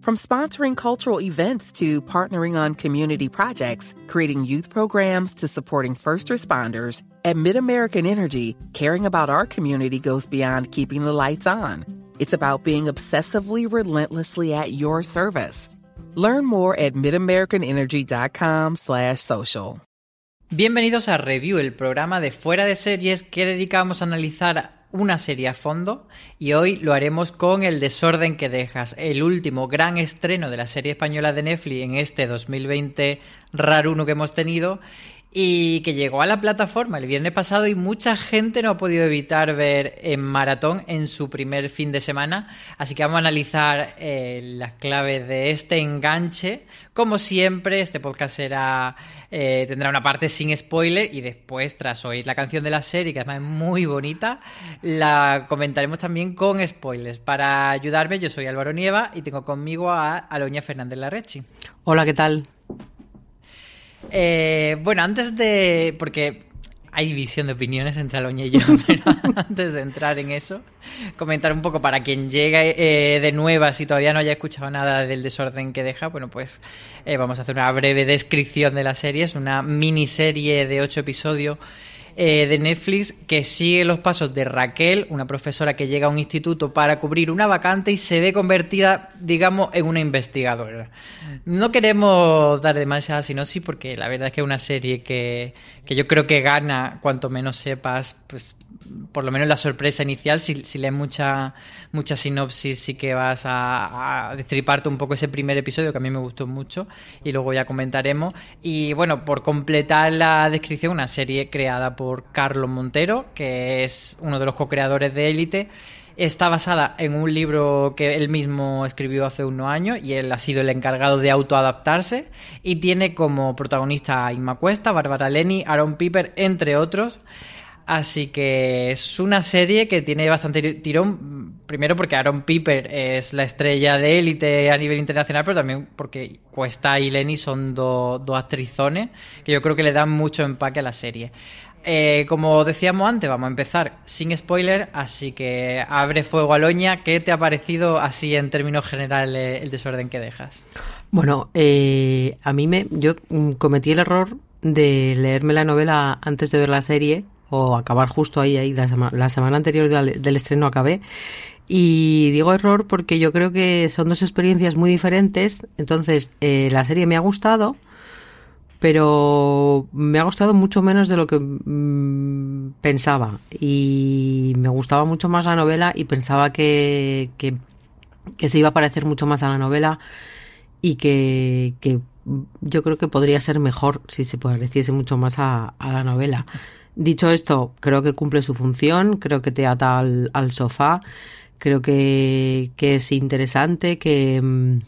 From sponsoring cultural events to partnering on community projects, creating youth programs to supporting first responders, at MidAmerican Energy, caring about our community goes beyond keeping the lights on. It's about being obsessively relentlessly at your service. Learn more at midamericanenergy.com/social. Bienvenidos a Review, el programa de fuera de series que dedicamos a analizar una serie a fondo y hoy lo haremos con El desorden que dejas, el último gran estreno de la serie española de Netflix en este 2020 raruno que hemos tenido y que llegó a la plataforma el viernes pasado y mucha gente no ha podido evitar ver en maratón en su primer fin de semana. Así que vamos a analizar eh, las claves de este enganche. Como siempre, este podcast será, eh, tendrá una parte sin spoiler y después, tras oír la canción de la serie, que además es muy bonita, la comentaremos también con spoilers. Para ayudarme, yo soy Álvaro Nieva y tengo conmigo a Aloña Fernández Larrechi. Hola, ¿qué tal? Eh, bueno, antes de. Porque hay división de opiniones entre Aloña y yo, pero antes de entrar en eso, comentar un poco para quien llegue eh, de nuevas y todavía no haya escuchado nada del desorden que deja, bueno, pues eh, vamos a hacer una breve descripción de la serie. Es una miniserie de ocho episodios eh, de Netflix que sigue los pasos de Raquel, una profesora que llega a un instituto para cubrir una vacante y se ve convertida, digamos, en una investigadora. No queremos dar demasiada sinopsis porque la verdad es que es una serie que, que yo creo que gana cuanto menos sepas, pues por lo menos la sorpresa inicial, si, si lees mucha, mucha sinopsis, sí que vas a, a, destriparte un poco ese primer episodio que a mí me gustó mucho y luego ya comentaremos. Y bueno, por completar la descripción, una serie creada por Carlos Montero, que es uno de los co-creadores de Élite. Está basada en un libro que él mismo escribió hace unos años y él ha sido el encargado de autoadaptarse y tiene como protagonista a Inma Cuesta, Bárbara Leni, Aaron Piper, entre otros. Así que es una serie que tiene bastante tirón, primero porque Aaron Piper es la estrella de élite a nivel internacional, pero también porque Cuesta y Lenny son dos do actrizones que yo creo que le dan mucho empaque a la serie. Eh, como decíamos antes, vamos a empezar sin spoiler, así que abre fuego a Loña. ¿Qué te ha parecido así en términos generales el desorden que dejas? Bueno, eh, a mí me, yo cometí el error de leerme la novela antes de ver la serie o acabar justo ahí, ahí la, la semana anterior del, estreno acabé. Y digo error porque yo creo que son dos experiencias muy diferentes. Entonces, eh, la serie me ha gustado, pero me ha gustado mucho menos de lo que mmm, pensaba. Y me gustaba mucho más la novela y pensaba que, se iba a parecer mucho más a la novela y que, que yo creo que podría ser mejor si se pareciese mucho más a, a la novela. Dicho esto, creo que cumple su función, creo que te ata al, sofá, creo que, que, es interesante, que,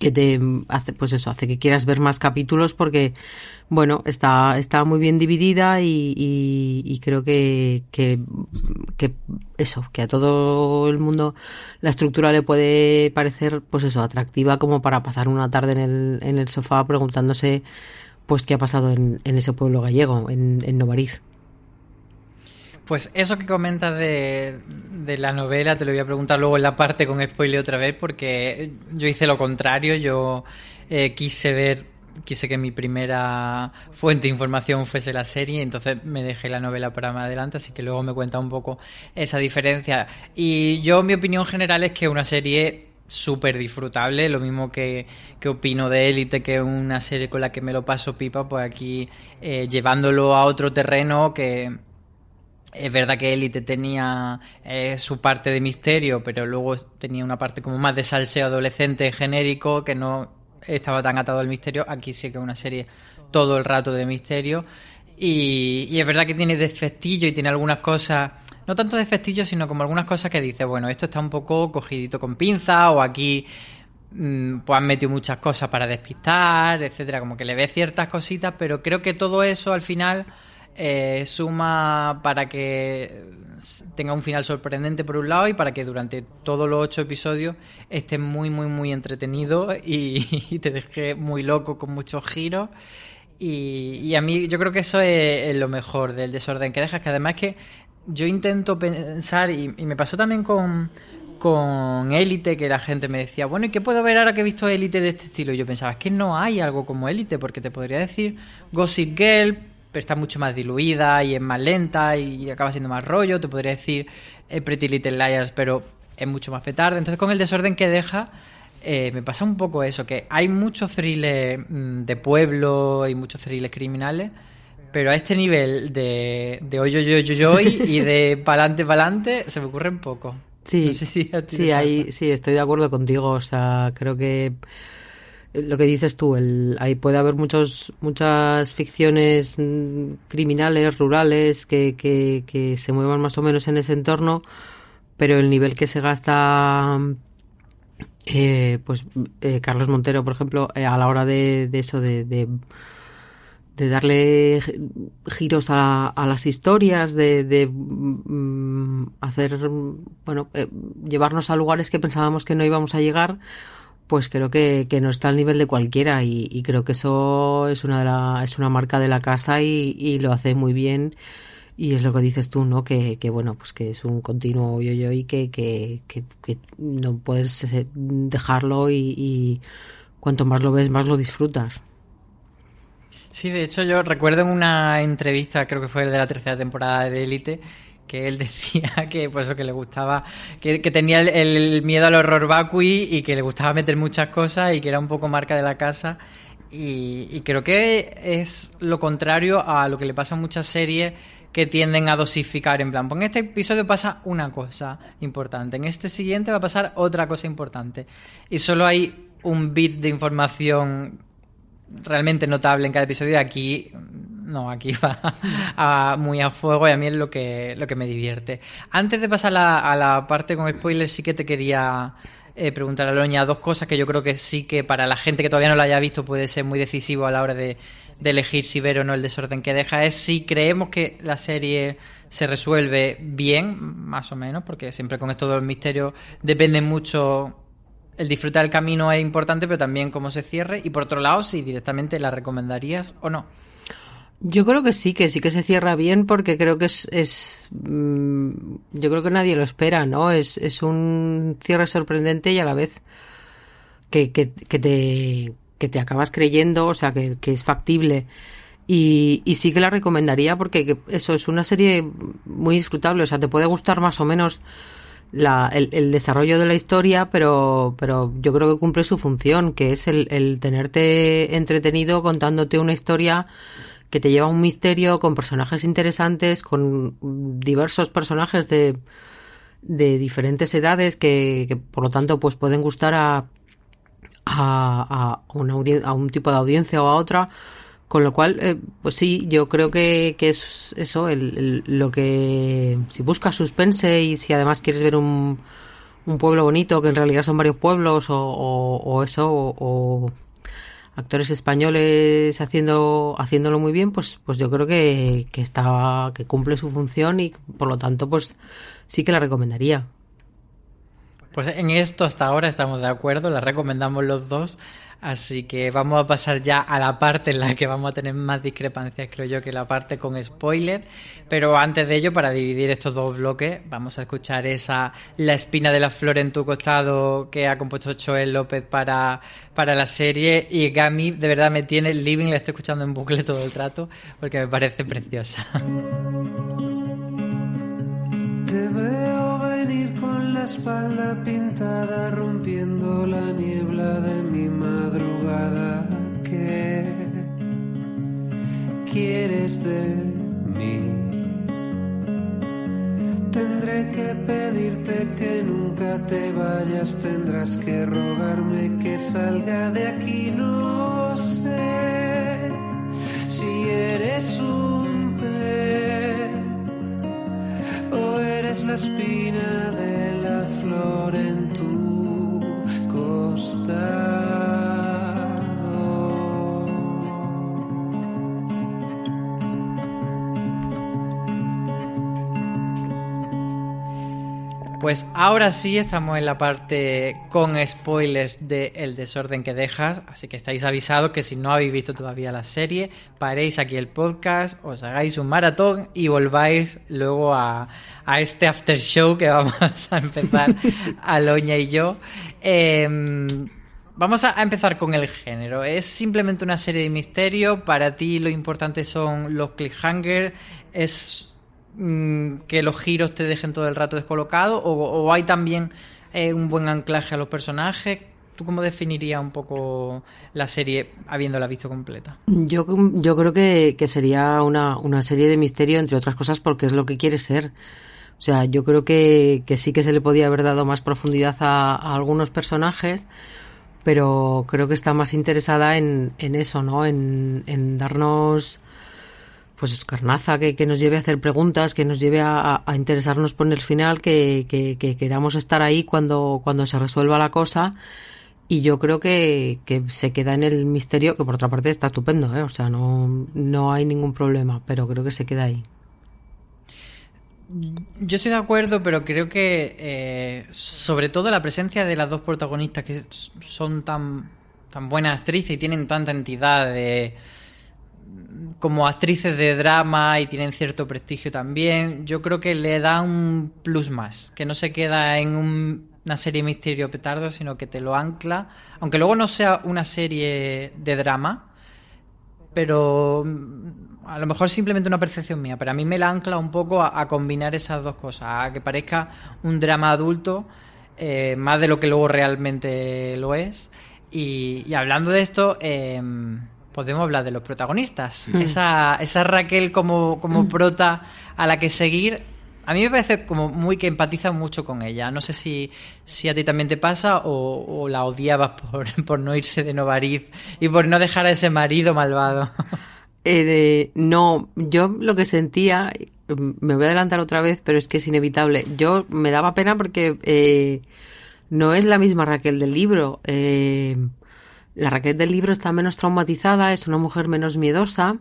que te hace, pues eso, hace que quieras ver más capítulos porque, bueno, está, está muy bien dividida y, y, creo que, que, que, eso, que a todo el mundo la estructura le puede parecer, pues eso, atractiva como para pasar una tarde en el, en el sofá preguntándose, pues, qué ha pasado en, ese pueblo gallego, en, en Novariz. Pues eso que comentas de, la novela te lo voy a preguntar luego en la parte con spoiler otra vez porque yo hice lo contrario, yo eh, quise ver, quise que mi primera fuente de información fuese la serie, entonces me dejé la novela para más adelante, así que luego me cuenta un poco esa diferencia. Y yo mi opinión general es que una serie súper disfrutable, lo mismo que, que opino de Élite, que es una serie con la que me lo paso pipa, pues aquí eh, llevándolo a otro terreno que es verdad que Elite tenía eh, su parte de misterio, pero luego tenía una parte como más de salseo adolescente genérico que no estaba tan atado al misterio. Aquí sí que es una serie todo el rato de misterio. Y, es verdad que tiene defectillo y tiene algunas cosas, no tanto defectillo, sino como algunas cosas que dice, bueno, esto está un poco cogidito con pinza o aquí mm, pues han metido muchas cosas para despistar, etcétera, como que le ve ciertas cositas, pero creo que todo eso al final eh, suma para que tenga un final sorprendente por un lado y para que durante todos los ocho episodios esté muy, muy, muy entretenido y, te deje muy loco con muchos giros. Y, a mí yo creo que eso es, lo mejor del desorden que dejas, que además es que yo intento pensar, y, me pasó también con, con Élite, que la gente me decía, bueno, ¿y qué puedo ver ahora que he visto Élite de este estilo? Y yo pensaba, es que no hay algo como Élite, porque te podría decir Gossip Girl, pero está mucho más diluida y es más lenta y acaba siendo más rollo. Te podría decir eh, Pretty Little Liars, pero es mucho más petarde. Entonces, con el desorden que deja, eh, me pasa un poco eso, que hay muchos thrillers mm, de pueblo y muchos thrillers criminales, pero a este nivel de, de hoy, hoy, hoy, hoy, y de pa'lante, pa'lante, se me ocurre un poco. Sí, sí, sí, estoy de acuerdo contigo. O sea, creo que lo que dices tú, el, ahí puede haber muchos, muchas ficciones mm, criminales, rurales, que, que, que, se muevan más o menos en ese entorno, pero el nivel que se gasta, eh, pues eh, Carlos Montero, por ejemplo, eh, a la hora de, de eso, de, de, darle giros a, a, las historias, de, de mm, hacer, bueno, llevarnos a lugares que pensábamos que no íbamos a llegar, pues creo que, que, no está al nivel de cualquiera y, creo que eso es una, de la, es una marca de la casa y, lo hace muy bien y es lo que dices tú, ¿no? Que, que bueno, pues que es un continuo yo-yo y que, que, que, no puedes eh, dejarlo y, y cuanto más lo ves, más lo disfrutas. Sí, de hecho yo recuerdo en una entrevista, creo que fue de la tercera temporada de Elite, que él decía que pues que le gustaba que, tenía el, miedo al horror vacui y que le gustaba meter muchas cosas y que era un poco marca de la casa. Y, creo que es lo contrario a lo que le pasa a muchas series que tienden a dosificar. En plan, pues en este episodio pasa una cosa importante, en este siguiente va a pasar otra cosa importante y solo hay un bit de información realmente notable en cada episodio aquí no, aquí va muy a fuego y a mí es lo que, lo que me divierte. Antes de pasar a la parte con spoilers, sí que te quería eh, preguntar a Loña dos cosas que yo creo que sí que para la gente que todavía no lo haya visto puede ser muy decisivo a la hora de, elegir si ver o no el desorden que deja. Es si creemos que la serie se resuelve bien, más o menos, porque siempre con esto del misterio depende mucho el disfrutar del camino es importante, pero también cómo se cierre. Y por otro lado, si directamente la recomendarías o no. Yo creo que sí, que sí que se cierra bien porque creo que es, mm, yo creo que nadie lo espera, ¿no? Es, un cierre sorprendente y a la vez que, te, que te acabas creyendo, o sea, que, que es factible. Y, y, sí que la recomendaría porque eso es una serie muy disfrutable, o sea, te puede gustar más o menos la, el, el, desarrollo de la historia, pero, pero yo creo que cumple su función, que es el, el tenerte entretenido contándote una historia que te lleva un misterio con personajes interesantes, con diversos personajes de, de diferentes edades que, que, por lo tanto pues pueden gustar a, a, a, a un tipo de audiencia o a otra. Con lo cual, eh, pues sí, yo creo que, que es eso, el, lo que si buscas suspense y si además quieres ver un, un pueblo bonito, que en realidad son varios pueblos, o, eso, o, actores españoles haciendo haciéndolo muy bien, pues pues yo creo que, que está que cumple su función y por lo tanto pues sí que la recomendaría. Pues en esto hasta ahora estamos de acuerdo, la recomendamos los dos. Así que vamos a pasar ya a la parte en la que vamos a tener más discrepancias, creo yo, que la parte con spoiler. Pero antes de ello, para dividir estos dos bloques, vamos a escuchar esa La espina de la flor en tu costado que ha compuesto Joel López para, para la serie. Y Gami, de verdad, me tiene living, la estoy escuchando en bucle todo el rato porque me parece preciosa. Te veo venir con la espalda pintada, rompiendo la niebla de quieres de mí? Tendré que pedirte que nunca te vayas, tendrás que rogarme que salga de aquí, no sé si eres un eres la espina de la flor en tu costado. Pues ahora sí estamos en la parte con spoilers de El desorden que dejas, así que estáis avisados que si no habéis visto todavía la serie, paréis aquí el podcast, os hagáis un maratón y volváis luego a, este after show que vamos a empezar Aloña y yo. Em, vamos a empezar con el género. Es simplemente una serie de misterio. Para ti lo importante son los cliffhangers. Es Mm, que los giros te dejen todo el rato descolocado o, hay también eh, un buen anclaje a los personajes? ¿Tú cómo definirías un poco la serie habiéndola visto completa? Yo, yo creo que, sería una, una, serie de misterio, entre otras cosas, porque es lo que quiere ser. O sea, yo creo que, que sí que se le podía haber dado más profundidad a, algunos personajes, pero creo que está más interesada en, en eso, ¿no? En, en darnos pues carnaza que, que, nos lleve a hacer preguntas, que nos lleve a, interesarnos por el final, que, que, queramos estar ahí cuando, cuando se resuelva la cosa. Y yo creo que, se queda en el misterio, que por otra parte está estupendo, ¿eh? o sea, no, no hay ningún problema, pero creo que se queda ahí. Yo estoy de acuerdo, pero creo que eh, sobre todo la presencia de las dos protagonistas que son tan, tan buenas actrices y tienen tanta entidad de como actrices de drama y tienen cierto prestigio también, yo creo que le da un plus más, que no se queda en una serie misterio petardo, sino que te lo ancla, aunque luego no sea una serie de drama, pero mm, a lo mejor simplemente una percepción mía, pero a mí me la ancla un poco a, combinar esas dos cosas, a que parezca un drama adulto, eh, más de lo que luego realmente lo es. Y, hablando de esto, em, podemos hablar de los protagonistas. Hmm. Esa, esa Raquel como, como hmm. prota a la que seguir, a mí me parece como muy que empatiza mucho con ella. No sé si, si a ti también te pasa o, la odiabas por, por, no irse de Novariz y por no dejar a ese marido malvado. Eh, no, yo lo que sentía, me voy a adelantar otra vez, pero es que es inevitable. Yo me daba pena porque eh, no es la misma Raquel del libro. Eh, la Raquel del libro está menos traumatizada, es una mujer menos miedosa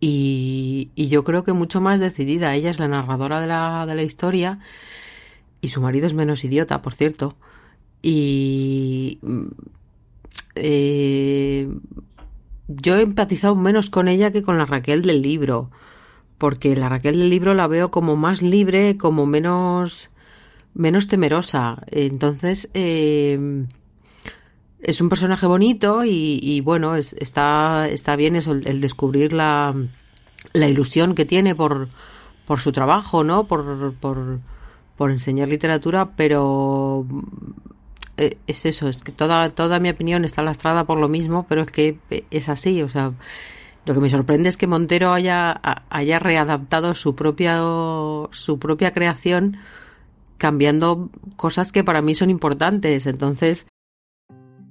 y, yo creo que mucho más decidida. Ella es la narradora de la, de la historia y su marido es menos idiota, por cierto. Y eh, yo he empatizado menos con ella que con la Raquel del libro, porque la Raquel del libro la veo como más libre, como menos menos temerosa. Entonces, eh, es un personaje bonito y, bueno, está, está bien eso, el, descubrir la, la, ilusión que tiene por, por su trabajo, ¿no? Por, por, por enseñar literatura, pero eh, es eso, es que toda, toda mi opinión está lastrada por lo mismo, pero es que es así, o sea, lo que me sorprende es que Montero haya, haya readaptado su propia, su propia creación cambiando cosas que para mí son importantes. Entonces,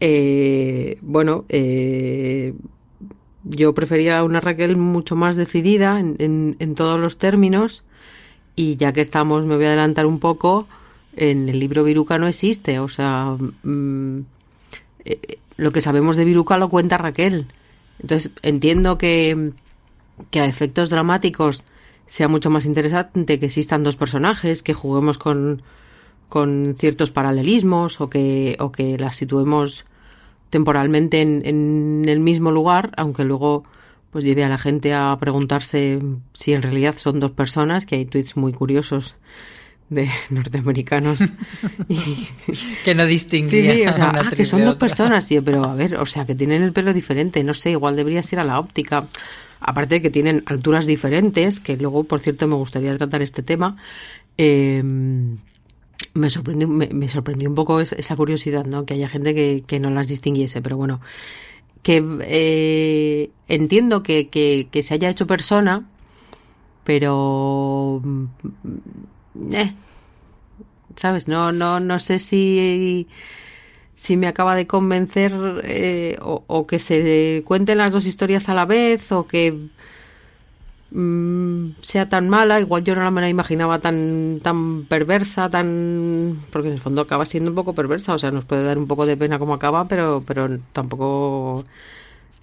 Eh, bueno, eh, yo prefería una Raquel mucho más decidida en, en, todos los términos y ya que estamos, me voy a adelantar un poco, en el libro Viruca no existe, o sea, mmm, eh, lo que sabemos de Viruca lo cuenta Raquel. Entonces entiendo que, que a efectos dramáticos sea mucho más interesante que existan dos personajes, que juguemos con, con ciertos paralelismos o que, o que las situemos temporalmente en, en, el mismo lugar, aunque luego pues lleve a la gente a preguntarse si en realidad son dos personas, que hay tweets muy curiosos de norteamericanos. Y, que no distinguen sí, sí, o sea, ah, que son dos personas pero a ver o sea que tienen el pelo diferente no sé igual deberías ir a la óptica. Aparte de que tienen alturas diferentes que luego por cierto me gustaría tratar este tema eh, me sorprendió me, sorprendió un poco esa curiosidad no que haya gente que, que no las distinguiese pero bueno que eh, entiendo que, que, se haya hecho persona pero eh, ¿sabes? No, no, no sé si, si me acaba de convencer eh, o, que se cuenten las dos historias a la vez o que mmm, sea tan mala. Igual yo no me la imaginaba tan, tan perversa, tan... porque en el fondo acaba siendo un poco perversa. O sea, nos puede dar un poco de pena como acaba, pero, pero tampoco...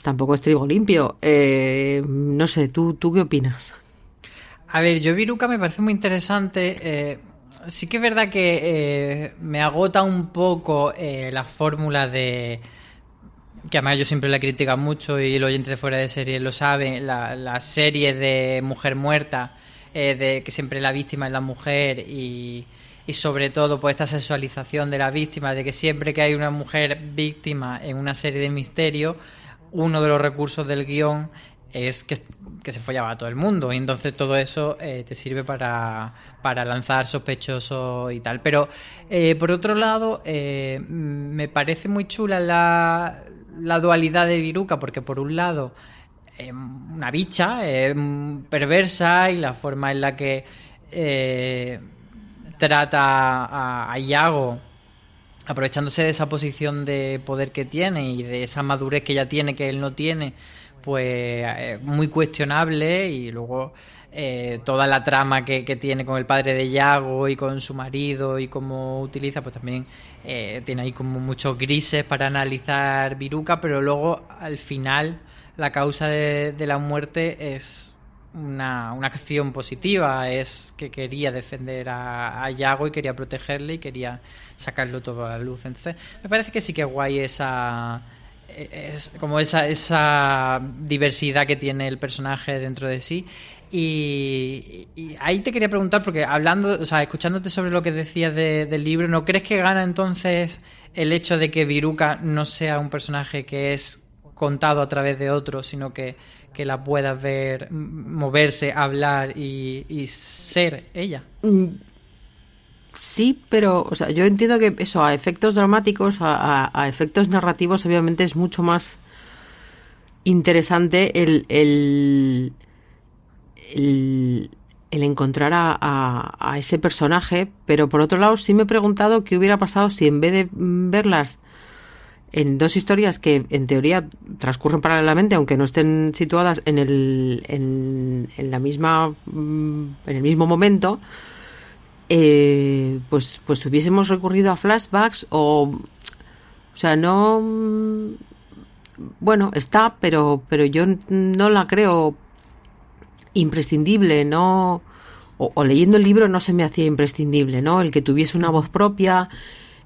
Tampoco es trigo limpio. Eh, no sé, ¿tú, ¿tú qué opinas? A ver, yo Viruca me parece muy interesante. Eh, sí que es verdad que eh, me agota un poco eh, la fórmula de... Que además yo siempre la critica mucho y el oyente de fuera de serie lo sabe, la, la serie de mujer muerta, de que siempre la víctima es la mujer y, y sobre todo pues esta sexualización de la víctima, de que siempre que hay una mujer víctima en una serie de misterio, uno de los recursos del guion es que, que, se follaba a todo el mundo. Y entonces todo eso eh, te sirve para, para, lanzar sospechosos y tal. Pero eh, por otro lado, eh, me parece muy chula la, la dualidad de Viruca, porque por un lado, una bicha perversa y la forma en la que trata a, a Iago aprovechándose de esa posición de poder que tiene y de esa madurez que ella tiene que él no tiene pues eh, muy cuestionable y luego eh, toda la trama que, tiene con el padre de Yago y con su marido y cómo utiliza, pues también eh, tiene ahí como muchos grises para analizar Viruca, pero luego al final la causa de, la muerte es una, una, acción positiva, es que quería defender a, Yago y quería protegerle y quería sacarlo todo a la luz. Entonces, me parece que sí que guay esa es como esa, esa diversidad que tiene el personaje dentro de sí. Y, y, ahí te quería preguntar, porque hablando, o sea, escuchándote sobre lo que decías de, del libro, ¿no crees que gana entonces el hecho de que Viruca no sea un personaje que es contado a través de otro, sino que, que la puedas ver moverse, hablar y, ser ella? Mm, Sí, pero, o sea, yo entiendo que eso, a efectos dramáticos, a, a, a efectos narrativos, obviamente es mucho más interesante el, el, el, encontrar a, a, a, ese personaje, pero por otro lado sí me he preguntado qué hubiera pasado si en vez de verlas en dos historias que en teoría transcurren paralelamente, aunque no estén situadas en el, en, en la misma, en el mismo momento, eh, pues, pues hubiésemos recurrido a flashbacks o, o sea, no, bueno, está, pero, pero yo no la creo imprescindible, no, o, leyendo el libro no se me hacía imprescindible, ¿no? El que tuviese una voz propia,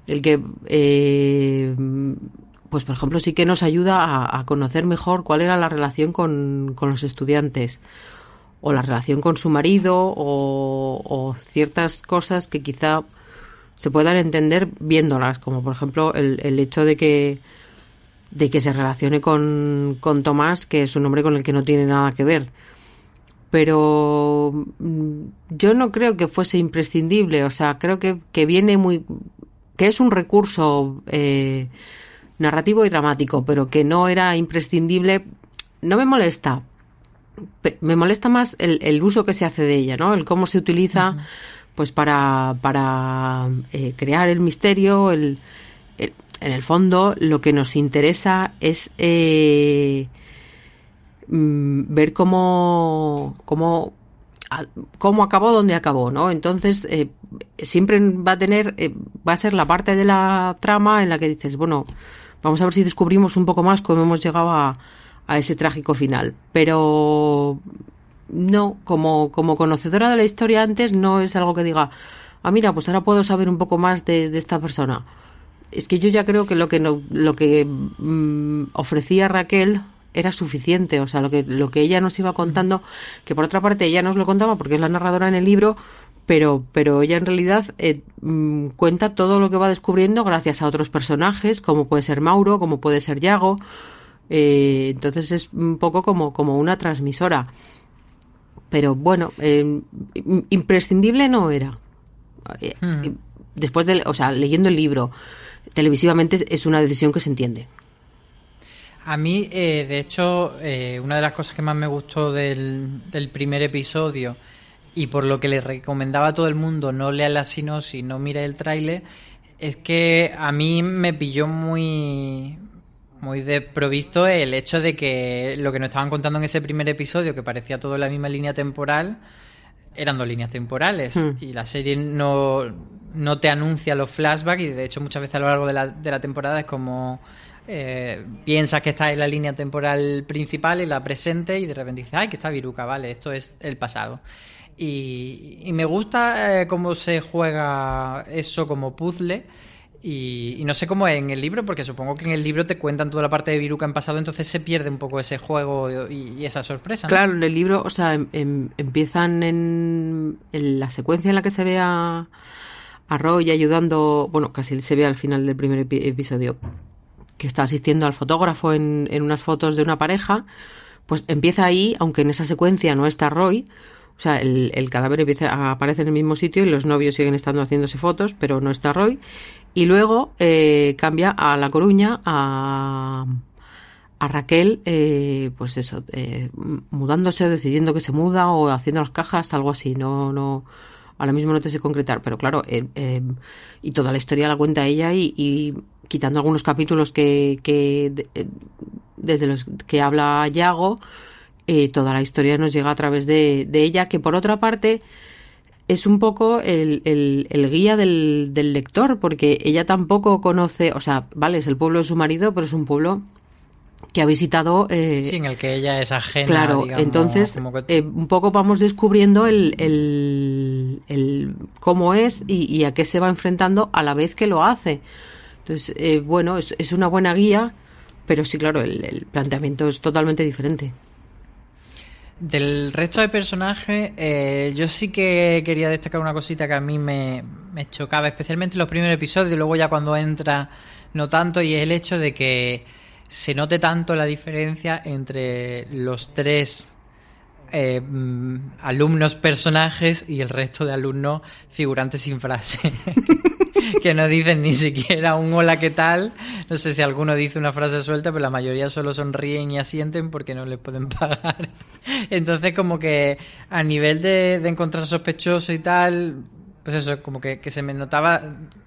el que, eh, pues por ejemplo, sí que nos ayuda a, a, conocer mejor cuál era la relación con, con los estudiantes o la relación con su marido o, o ciertas cosas que quizá se puedan entender viéndolas, como por ejemplo el, el hecho de que de que se relacione con, con Tomás, que es un hombre con el que no tiene nada que ver. Pero mm, yo no creo que fuese imprescindible, o sea, creo que, que viene muy. que es un recurso eh, narrativo y dramático, pero que no era imprescindible. No me molesta. Me molesta más el, el uso que se hace de ella, ¿no? El cómo se utiliza, pues para, para eh, crear el misterio, el, el- en el fondo lo que nos interesa es eh, mm, ver cómo, cómo, cómo acabó donde acabó, ¿no? Entonces, eh, siempre va a tener, eh, va a ser la parte de la trama en la que dices, bueno, vamos a ver si descubrimos un poco más cómo hemos llegado a, a ese trágico final. Pero no, como, como conocedora de la historia antes, no es algo que diga, ah, mira, pues ahora puedo saber un poco más de, de esta persona. Es que yo ya creo que lo que no, lo que mm, ofrecía Raquel era suficiente, o sea, lo que lo que ella nos iba contando, que por otra parte ella nos lo contaba porque es la narradora en el libro, pero pero ella en realidad eh, mm, cuenta todo lo que va descubriendo gracias a otros personajes, como puede ser Mauro, como puede ser Yago. Eh, entonces es un poco como como una transmisora. Pero bueno, eh, im- imprescindible no era. Eh, Hmm. Después de, o sea, leyendo el libro, televisivamente es una decisión que se entiende. A mí, eh, de hecho, eh, una de las cosas que más me gustó del, del primer episodio y por lo que le recomendaba a todo el mundo no lea la sinopsis, no mire el tráiler, es que a mí me pilló muy muy desprovisto el hecho de que lo que nos estaban contando en ese primer episodio, que parecía todo en la misma línea temporal, eran dos líneas temporales Hmm. y la serie no, no te anuncia los flashbacks y de hecho muchas veces a lo largo de la, de la temporada es como eh, piensas que estás en la línea temporal principal, en la presente y de repente dices, ay, que está Viruca, vale, esto es el pasado. Y, me gusta eh, cómo se juega eso como puzzle. Y, no sé cómo es en el libro, porque supongo que en el libro te cuentan toda la parte de Viruca en pasado, entonces se pierde un poco ese juego y, esa sorpresa. Claro, en el libro, o sea, em- em- empiezan en, la secuencia en la que se ve a, a Roy ayudando, bueno, casi se ve al final del primer epi- episodio, que está asistiendo al fotógrafo en, en unas fotos de una pareja, pues empieza ahí, aunque en esa secuencia no está Roy, o sea, el, el cadáver empieza, aparece en el mismo sitio y los novios siguen estando haciéndose fotos, pero no está Roy. Y luego eh, cambia a La Coruña, a, a Raquel, eh, pues eso, eh, mudándose o decidiendo que se muda o haciendo las cajas, algo así. No, no, ahora mismo no te sé concretar, pero claro, eh, eh, y toda la historia la cuenta ella y, y quitando algunos capítulos que, que de- eh, desde los que habla Yago, eh, toda la historia nos llega a través de, de ella, que por otra parte es un poco el, el- el guía del, del lector, porque ella tampoco conoce, o sea, vale, es el pueblo de su marido, pero es un pueblo que ha visitado eh, Sí, en el que ella es ajena. Claro, digamos, entonces que- eh, un poco vamos descubriendo el, el- el cómo es y, a qué se va enfrentando a la vez que lo hace. Entonces, eh, bueno, es, una buena guía, pero sí, claro, el, el planteamiento es totalmente diferente. Del resto de personajes, eh, yo sí que quería destacar una cosita que a mí me, me chocaba, especialmente en los primeros episodios, y luego ya cuando entra no tanto, y es el hecho de que se note tanto la diferencia entre los tres eh, mm, alumnos personajes y el resto de alumnos figurantes sin frase. que no dicen ni siquiera un hola, ¿qué tal? No sé si alguno dice una frase suelta, pero la mayoría solo sonríen y asienten porque no les pueden pagar. Entonces, como que a nivel de, de encontrar sospechoso y tal, pues eso, como que, que se me notaba,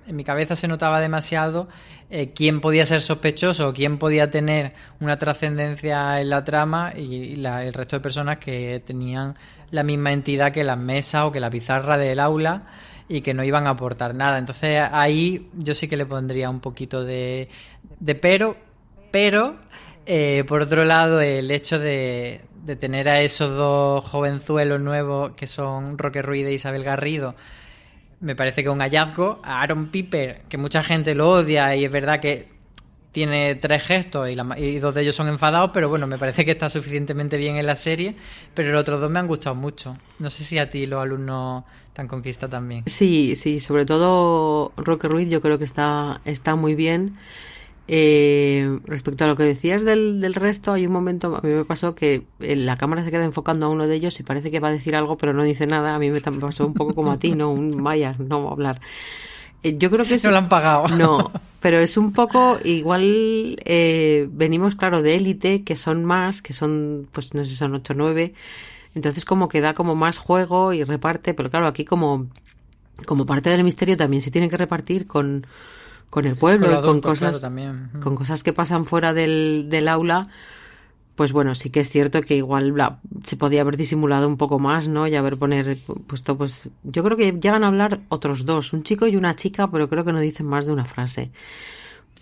en mi cabeza se notaba demasiado eh, quién podía ser sospechoso quién podía tener una trascendencia en la trama y, la- el resto de personas que tenían la misma entidad que las mesas o que la pizarra del aula y que no iban a aportar nada. Entonces ahí yo sí que le pondría un poquito de, de pero, pero eh, por otro lado el hecho de, de tener a esos dos jovenzuelos nuevos que son Roque Ruiz e Isabel Garrido me parece que un hallazgo. A Aaron Piper, que mucha gente lo odia y es verdad que tiene tres gestos y, la- y dos de ellos son enfadados, pero bueno, me parece que está suficientemente bien en la serie, pero los otros dos me han gustado mucho. No sé si a ti los alumnos te han conquistado también. Sí, sí, sobre todo Roque Ruiz yo creo que está, está muy bien. Eh, respecto a lo que decías del, del resto, hay un momento, a mí me pasó que eh, la cámara se queda enfocando a uno de ellos y parece que va a decir algo, pero no dice nada. A mí me pasó un poco como a ti, ¿no? Un vaya, no hablar. Eh, yo creo que es No lo han pagado. No, pero es un poco igual. eh, venimos, claro, de élite, que son más, que son, pues no sé, son 8 o 9. Entonces, como que da como más juego y reparte, pero claro, aquí como, como parte del misterio también se tiene que repartir con, con el pueblo, Con y con cosas, con cosas que pasan fuera del, del aula. Pues bueno, sí que es cierto que igual la- se podía haber disimulado un poco más, ¿no? Y haber poner puesto, pues yo creo que llegan a hablar otros dos, un chico y una chica, pero creo que no dicen más de una frase.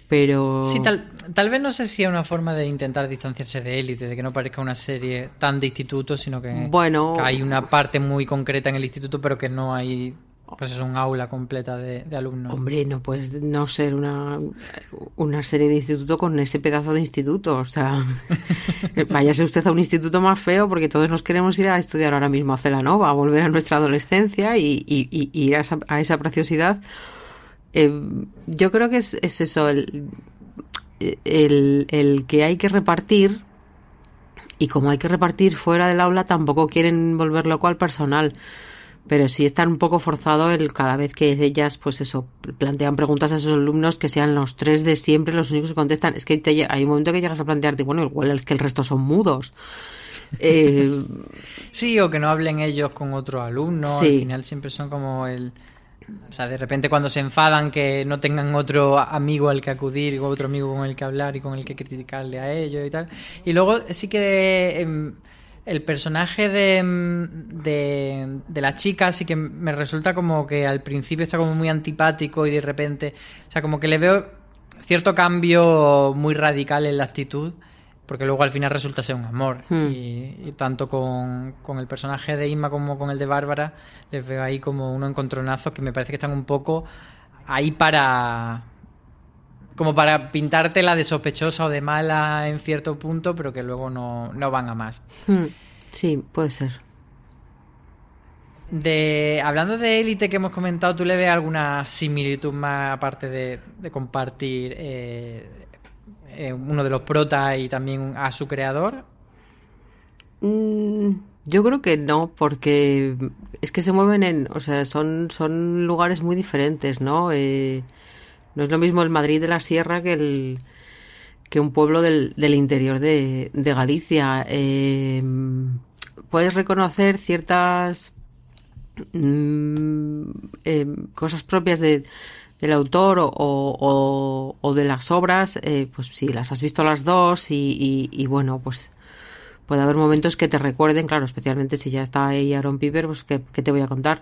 Pero Sí, tal, tal vez no sé si es una forma de intentar distanciarse de élite, de que no parezca una serie tan de instituto, sino que, Bueno. que hay una parte muy concreta en el instituto, pero que no hay, pues es un aula completa de, de alumnos. Hombre, no puedes no ser una, una serie de instituto con ese pedazo de instituto. O sea, váyase usted a un instituto más feo porque todos nos queremos ir a estudiar ahora mismo a Celanova, a volver a nuestra adolescencia y, y- y- y ir a esa, a esa preciosidad. Eh, yo creo que es, es eso, el, el, el que hay que repartir y como hay que repartir fuera del aula tampoco quieren volver loco al personal pero sí está un poco forzado el cada vez que ellas pues eso plantean preguntas a sus alumnos que sean los tres de siempre los únicos que contestan es que te hay un momento que llegas a plantearte bueno igual es que el resto son mudos Eh, Sí, o que no hablen ellos con otros alumnos, Sí. al final siempre son como el... O sea, de repente cuando se enfadan que no tengan otro amigo al que acudir, o otro amigo con el que hablar y con el que criticarle a ellos y tal. Y luego sí que em, el personaje de, de, de la chica sí que me resulta como que al principio está como muy antipático y de repente... O sea, como que le veo cierto cambio muy radical en la actitud. Porque luego al final resulta ser un amor. Hmm. Y, y tanto con, con el personaje de Isma como con el de Bárbara, les veo ahí como unos encontronazos que me parece que están un poco ahí para. Como para pintártela de sospechosa o de mala en cierto punto, pero que luego no, no van a más. hmm, sí puede ser De, hablando de élite que hemos comentado, ¿tú le ves alguna similitud más aparte de, de compartir eh, eh, uno de los protas y también a su creador? Mm, yo creo que no, porque es que se mueven en, o sea, son, son lugares muy diferentes, ¿no? Eh, no es lo mismo el Madrid de la Sierra que el que un pueblo del, interior de, Galicia. Eh, puedes reconocer ciertas mm, eh, cosas propias de, del autor o, de las obras, eh, pues si las has visto las dos y bueno, pues puede haber momentos que te recuerden, claro, especialmente si ya está ahí Aaron Piper, pues que, te voy a contar.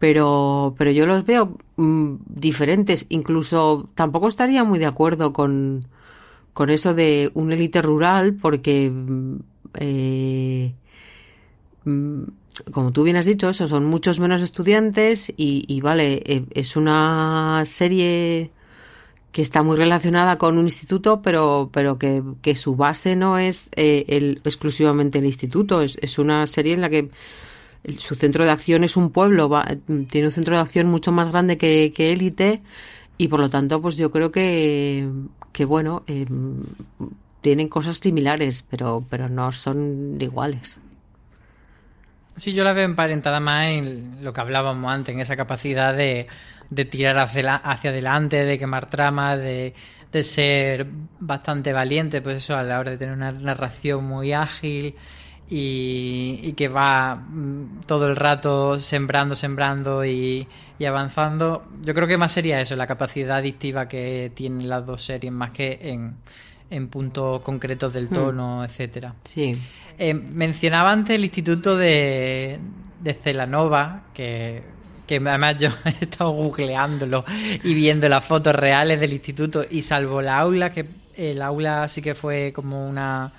Pero, pero yo los veo mm, diferentes. Incluso tampoco estaría muy de acuerdo con, con eso de un élite rural, porque, mm, eh, mm, como tú bien has dicho, eso son muchos menos estudiantes y, y vale, eh, es una serie que está muy relacionada con un instituto, pero, pero que, que su base no es eh, el, exclusivamente el instituto, es, es una serie en la que su centro de acción es un pueblo, va- tiene un centro de acción mucho más grande que, élite y por lo tanto pues yo creo que, que bueno, eh, tienen cosas similares, pero, pero no son iguales. Sí, yo la veo emparentada más en lo que hablábamos antes, en esa capacidad de, de tirar hacia, hacia adelante, de quemar tramas, de, de ser bastante valiente, pues eso, a la hora de tener una narración muy ágil y, que va mm, todo el rato sembrando, sembrando y, avanzando. Yo creo que más sería eso, la capacidad adictiva que tienen las dos series, más que en, en puntos concretos del hmm. tono, etcétera. Sí. Eh, mencionaba antes el instituto de, de Celanova, que, que además yo he estado googleándolo y viendo las fotos reales del instituto y salvo la aula, que el aula sí que fue como una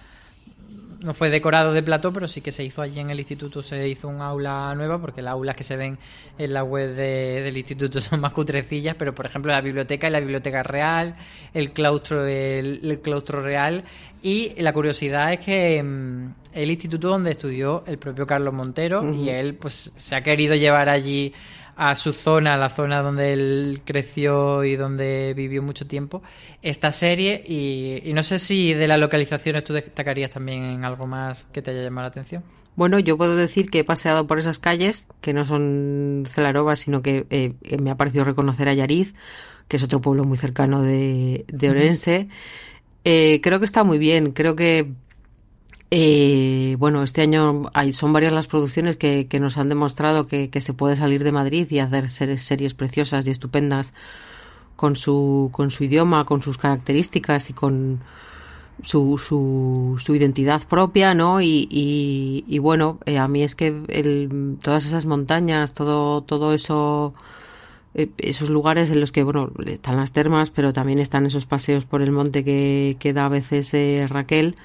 no fue decorado de plató, pero sí que se hizo allí en el instituto, se hizo un aula nueva, porque las aulas que se ven en la web del instituto son más cutrecillas, pero por ejemplo la biblioteca y la biblioteca real, el claustro, el, claustro real, y la curiosidad es que mm, el instituto donde estudió el propio Carlos Montero, y él pues se ha querido llevar allí a su zona, la zona donde él creció y donde vivió mucho tiempo, esta serie. Y, no sé si de las localizaciones tú destacarías también en algo más que te haya llamado la atención. Bueno, yo puedo decir que he paseado por esas calles, que no son Celarova, sino que eh, me ha parecido reconocer a Yariz, que es otro pueblo muy cercano de, Orense. Eh, creo que está muy bien, creo que eh, bueno, este año hay, son varias las producciones que, nos han demostrado que, se puede salir de Madrid y hacer series, preciosas y estupendas con su, con su idioma, con sus características y con su, su, identidad propia, ¿no? Y, y, bueno, eh, a mí es que el, todas esas montañas, todo, todo eso, eh, esos lugares en los que, bueno, están las termas, pero también están esos paseos por el monte que, que da a veces eh, Raquel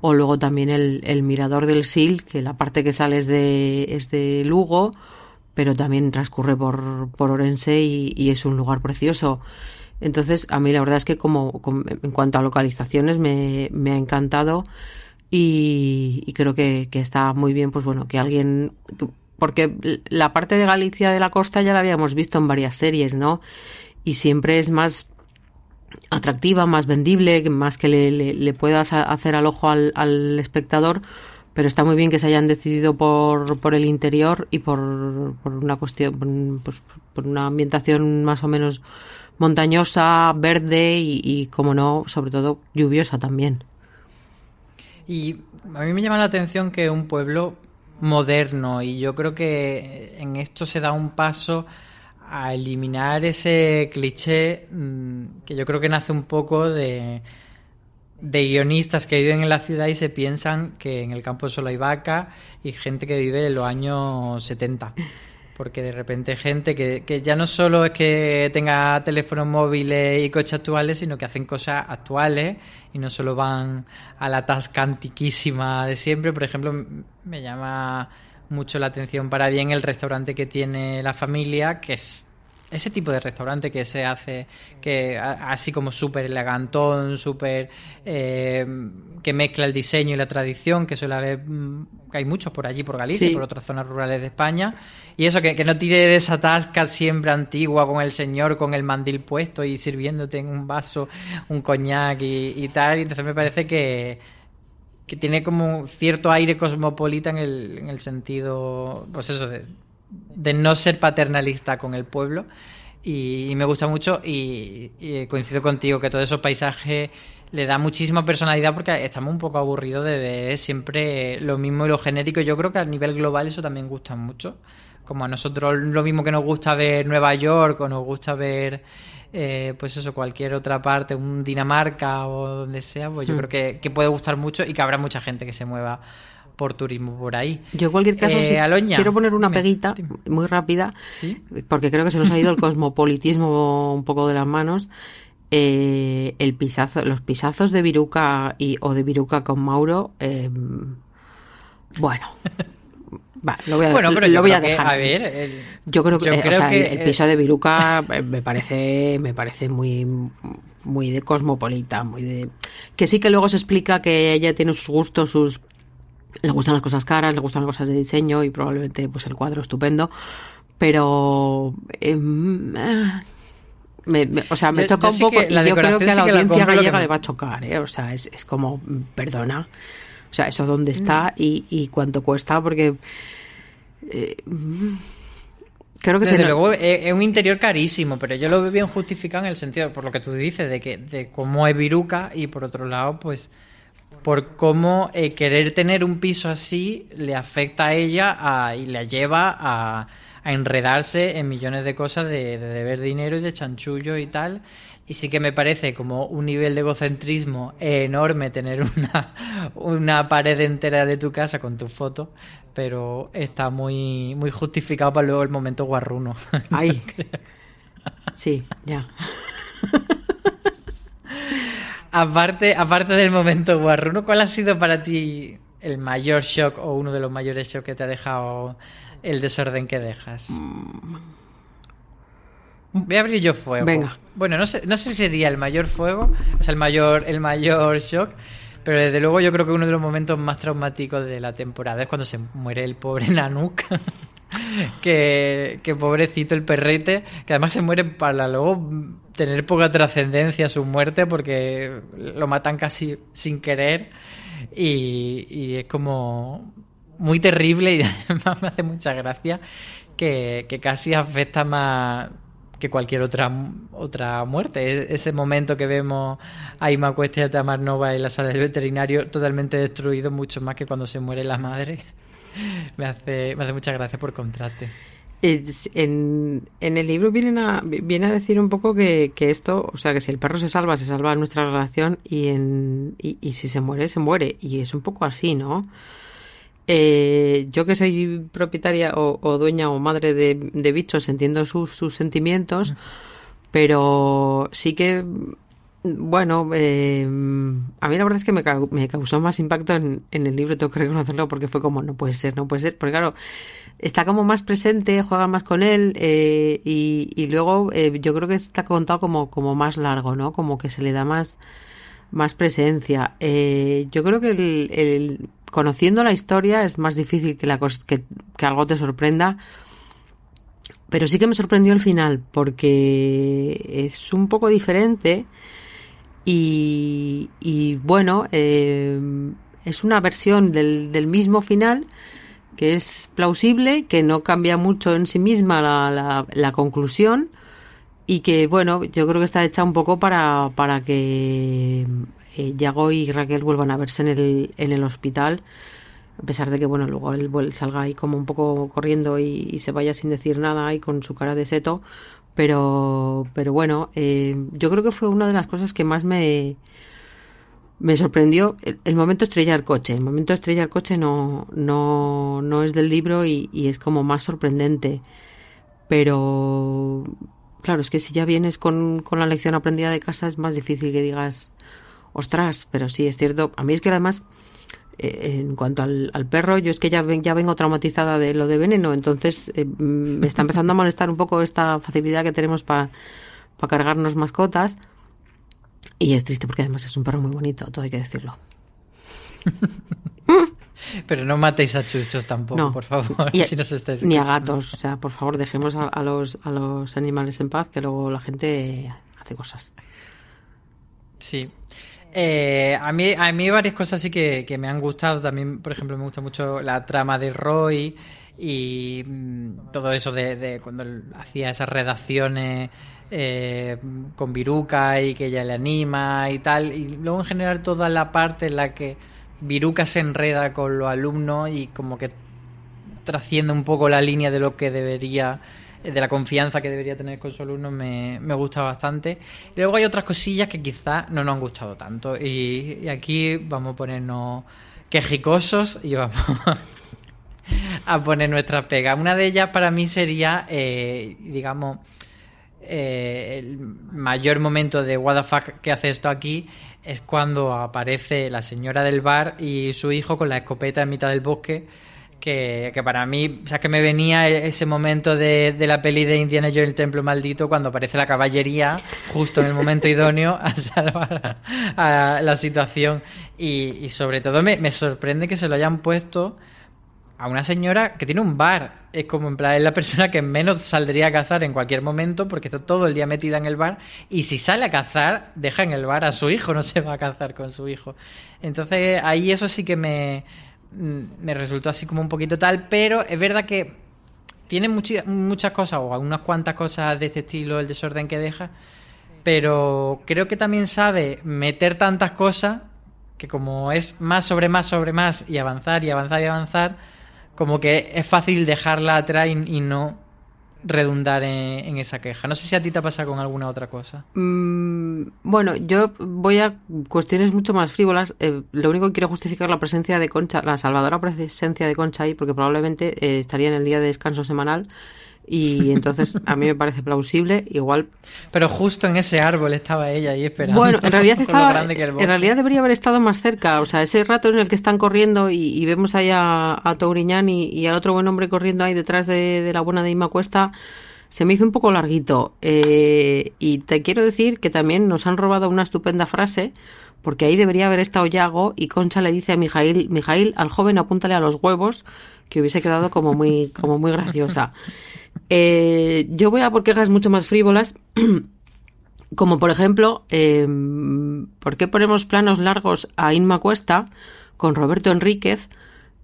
o luego también el, el, mirador del Sil, que la parte que sale es de, es de Lugo, pero también transcurre por, por Orense y, es un lugar precioso. Entonces, a mí la verdad es que como, en cuanto a localizaciones me, me ha encantado y, creo que, que, está muy bien, pues bueno, que alguien... Porque la parte de Galicia de la costa ya la habíamos visto en varias series, ¿no? Y siempre es más atractiva, más vendible, más que le, le, puedas hacer al ojo al, al, espectador, pero está muy bien que se hayan decidido por, por el interior y por, por una cuestión, pues, por una ambientación más o menos montañosa, verde y, y, como no, sobre todo lluviosa también. Y a mí me llama la atención que un pueblo moderno y yo creo que en esto se da un paso a eliminar ese cliché mm, que yo creo que nace un poco de, de guionistas que viven en la ciudad y se piensan que en el campo solo hay vaca y gente que vive en los años 70. Porque de repente gente que, que ya no solo es que tenga teléfonos móviles y coches actuales, sino que hacen cosas actuales y no solo van a la tasca antiquísima de siempre. Por ejemplo, me llama mucho la atención para bien el restaurante que tiene la familia, que es ese tipo de restaurante que se hace, que así como súper elegantón, súper eh, que mezcla el diseño y la tradición, que suele haber, mm, que hay muchos por allí, por Galicia, y por otras zonas rurales de España, y eso, que, no tire de esa tasca siempre antigua con el señor con el mandil puesto y sirviéndote en un vaso un coñac y, y tal, y entonces me parece que que tiene como cierto aire cosmopolita en el, en el sentido, pues eso, de, no ser paternalista con el pueblo. Y, me gusta mucho y, coincido contigo que todo esos paisajes le da muchísima personalidad porque estamos un poco aburridos de ver siempre lo mismo y lo genérico. Yo creo que a nivel global eso también gusta mucho. Como a nosotros lo mismo que nos gusta ver Nueva York o nos gusta ver eh, pues eso, cualquier otra parte, un Dinamarca o donde sea, pues yo hmm. creo que, puede gustar mucho y que habrá mucha gente que se mueva por turismo por ahí. Yo en cualquier caso eh, quiero poner una peguita muy rápida, porque creo que se nos ha ido el cosmopolitismo un poco de las manos. Eh, el pisazo, los pisazos de Viruca y, o de Viruca con Mauro, bueno, lo voy a, bueno, pero lo voy a dejar. yo creo que, el, piso de Viruca eh, me parece, me parece muy, muy de cosmopolita, muy de que sí que luego se explica que ella tiene sus gustos, sus le gustan las cosas caras, le gustan las cosas de diseño y probablemente pues el cuadro estupendo, pero em, ah, me, o sea, me toca un poco y yo creo que a la audiencia gallega le va a chocar, ¿eh? o sea, es, es como, perdona, o sea, eso dónde está y, y cuánto cuesta, porque Eh, creo que Desde se luego es, es un interior carísimo, pero yo lo veo bien justificado en el sentido, por lo que tú dices, de que de cómo es viruca y por otro lado, pues por cómo eh, querer tener un piso así le afecta a ella a- y la lleva a, a enredarse en millones de cosas de, de deber dinero y de chanchullo y tal. Y sí que me parece como un nivel de egocentrismo enorme tener una, una pared entera de tu casa con tu foto, pero está muy, muy justificado para luego el momento guarruno. Ay. Sí, ya. Aparte, aparte del momento guarruno, ¿cuál ha sido para ti el mayor shock o uno de los mayores shocks que te ha dejado el desorden que dejas? Voy a abrir yo fuego. Venga. Bueno, no sé, no sé si sería el mayor fuego, o sea, el mayor, el mayor shock, pero desde luego yo creo que uno de los momentos más traumáticos de la temporada es cuando se muere el pobre Nanook. que, que pobrecito el perrete, que además se muere para luego tener poca trascendencia su muerte porque lo matan casi sin querer y, y es como muy terrible y además me hace mucha gracia que, que casi afecta más que cualquier otra otra muerte. E- Ese momento que vemos a Ima Cuesta a Tamar Nova en la sala del veterinario totalmente destruido, mucho más que cuando se muere la madre. Me hace, me hace mucha gracia por contraste. Es- En, en el libro vienen a, viene a decir un poco que, que esto, o sea, que si el perro se salva, se salva nuestra relación y, en, y si se muere, se muere. Y es un poco así, ¿no? Eh, yo que soy propietaria o, o dueña o madre de, de bichos, entiendo sus, sus sentimientos, pero sí que, bueno, eh, a mí la verdad es que me, me causó más impacto en, en el libro, tengo que reconocerlo, porque fue como, no puede ser, no puede ser, porque claro, está como más presente, juega más con él eh, y, y luego eh, yo creo que está contado como, como más largo, ¿no? Como que se le da más, más presencia. Yo creo que el, el- conociendo la historia es más difícil que, la que, que algo te sorprenda. Pero sí que me sorprendió el final porque es un poco diferente y, y bueno, eh, es una versión del, del mismo final que es plausible, que no cambia mucho en sí misma la, la, la conclusión y que bueno, yo creo que está hecha un poco para, para que Yago y Raquel vuelvan a verse en el, en el hospital, a pesar de que bueno, luego él salga ahí como un poco corriendo y, se vaya sin decir nada y con su cara de seto, pero, pero bueno, eh, yo creo que fue una de las cosas que más me, me sorprendió el, el momento estrella del coche. El momento estrella del coche no, no, no es del libro y, y es como más sorprendente. Pero claro, es que si ya vienes con, con la lección aprendida de casa es más difícil que digas, ostras, pero sí, es cierto. A mí es que además, eh, en cuanto al, al perro, yo es que ya, ven- ya vengo traumatizada de lo de veneno, entonces eh, mm, me está empezando a molestar un poco esta facilidad que tenemos para cargarnos mascotas. Y es triste porque además es un perro muy bonito, todo hay que decirlo. Pero no matéis a chuchos tampoco, No. por favor, Y a- si nos estáis ni a gatos, o sea, por favor, dejemos a, a los, a los animales en paz, que luego la gente hace cosas. Sí. Eh, a, mí, a mí varias cosas sí que, que me han gustado. También, por ejemplo, me gusta mucho la trama de Roy y mm, todo eso de, de cuando hacía esas redacciones eh, con Viruca y que ella le anima y tal. Y luego, en general, toda la parte en la que Viruca se enreda con los alumnos y como que trasciende un poco la línea de lo que debería de la confianza que debería tener con su alumno me, me gusta bastante. Luego hay otras cosillas que quizás no nos han gustado tanto. Y, aquí vamos a ponernos quejicosos y vamos a poner nuestras pegas. Una de ellas para mí sería, eh, digamos, eh, el mayor momento de what que hace esto aquí es cuando aparece la señora del bar y su hijo con la escopeta en mitad del bosque que, que para mí, o sea, que me venía ese momento de, la peli de Indiana Jones el templo maldito cuando aparece la caballería justo en el momento idóneo a salvar a, la situación y, sobre todo me, me sorprende que se lo hayan puesto a una señora que tiene un bar. Es como en plan, es la persona que menos saldría a cazar en cualquier momento porque está todo el día metida en el bar. Y si sale a cazar, deja en el bar a su hijo, no se va a cazar con su hijo. Entonces ahí eso sí que me, me resultó así como un poquito tal, pero es verdad que tiene muchas cosas, o algunas cuantas cosas de este estilo, el desorden que deja, pero creo que también sabe meter tantas cosas que como es más sobre más sobre más y avanzar y avanzar y avanzar, como que es fácil dejarla atrás y, no redundar en, esa queja. No sé si a ti te pasa con alguna otra cosa. Mm, bueno, yo voy a cuestiones mucho más frívolas. Eh, lo único que quiero justificar la presencia de Concha, la salvadora presencia de Concha ahí, porque probablemente eh, estaría en el día de descanso semanal y entonces a mí me parece plausible igual pero justo en ese árbol estaba ella ahí esperando. Bueno en realidad estaba en realidad debería haber estado más cerca. O sea ese rato en el que están corriendo y, vemos ahí a, a Touriñán y, al otro buen hombre corriendo ahí detrás de, la buena de Ima Cuesta se me hizo un poco larguito. Eh, y te quiero decir que también nos han robado una estupenda frase porque ahí debería haber estado Yago y Concha le dice a Mijail Mijail al joven apúntale a los huevos que hubiese quedado como muy como muy graciosa eh, yo voy a por quejas mucho más frívolas, como por ejemplo, eh, ¿por qué ponemos planos largos a Inma Cuesta con Roberto Enríquez?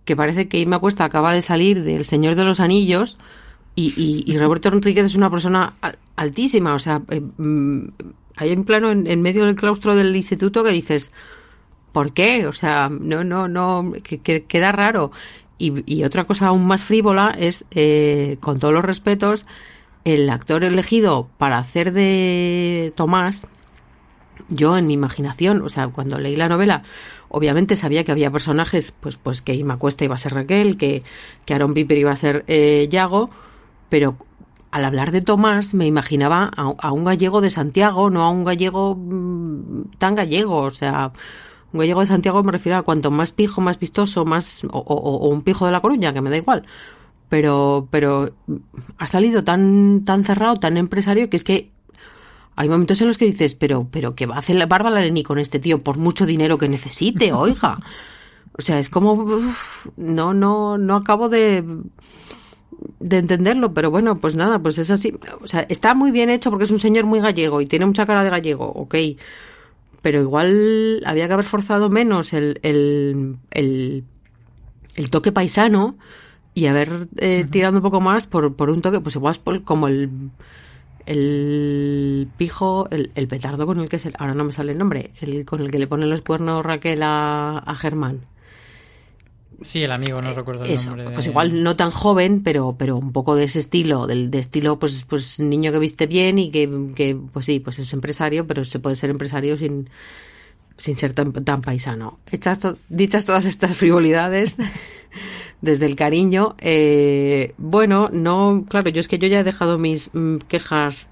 Que parece que Inma Cuesta acaba de salir del Señor de los Anillos y, Roberto Enríquez es una persona altísima. O sea, eh, hay un plano en, medio del claustro del instituto que dices, ¿por qué? O sea, no, no, no, que queda raro. Y, otra cosa aún más frívola es, eh, con todos los respetos, el actor elegido para hacer de Tomás, yo en mi imaginación, o sea, cuando leí la novela, obviamente sabía que había personajes, pues, pues que Ima Cuesta iba a ser Raquel, que, que Aaron Piper iba a ser eh, Yago, pero al hablar de Tomás me imaginaba a, a, un gallego de Santiago, no a un gallego mm, tan gallego, o sea, gallego de Santiago me refiero a cuanto más pijo, más vistoso, más o, un pijo de La Coruña, que me da igual. Pero, pero ha salido tan, tan cerrado, tan empresario, que es que hay momentos en los que dices, pero, pero ¿qué va a hacer la Bárbara Leni con este tío por mucho dinero que necesite, oiga? O sea, es como, no, no, no acabo de, de entenderlo, pero bueno, pues nada, pues es así. O sea, está muy bien hecho porque es un señor muy gallego y tiene mucha cara de gallego, ok pero igual había que haber forzado menos el, el, el, toque paisano y haber eh, tirado un poco más por, por un toque, pues igual como el, el pijo, el, el, petardo con el que se, ahora no me sale el nombre, el con el que le pone los cuernos Raquel a, a Germán. Sí, el amigo, no recuerdo el nombre. Pues igual no tan joven, pero, pero un poco de ese estilo, del de estilo, pues, pues niño que viste bien y que, que, pues sí, pues es empresario, pero se puede ser empresario sin, sin ser tan, tan paisano. Hechas dichas todas estas frivolidades, desde el cariño, eh, bueno, no, claro, yo es que yo ya he dejado mis mm, quejas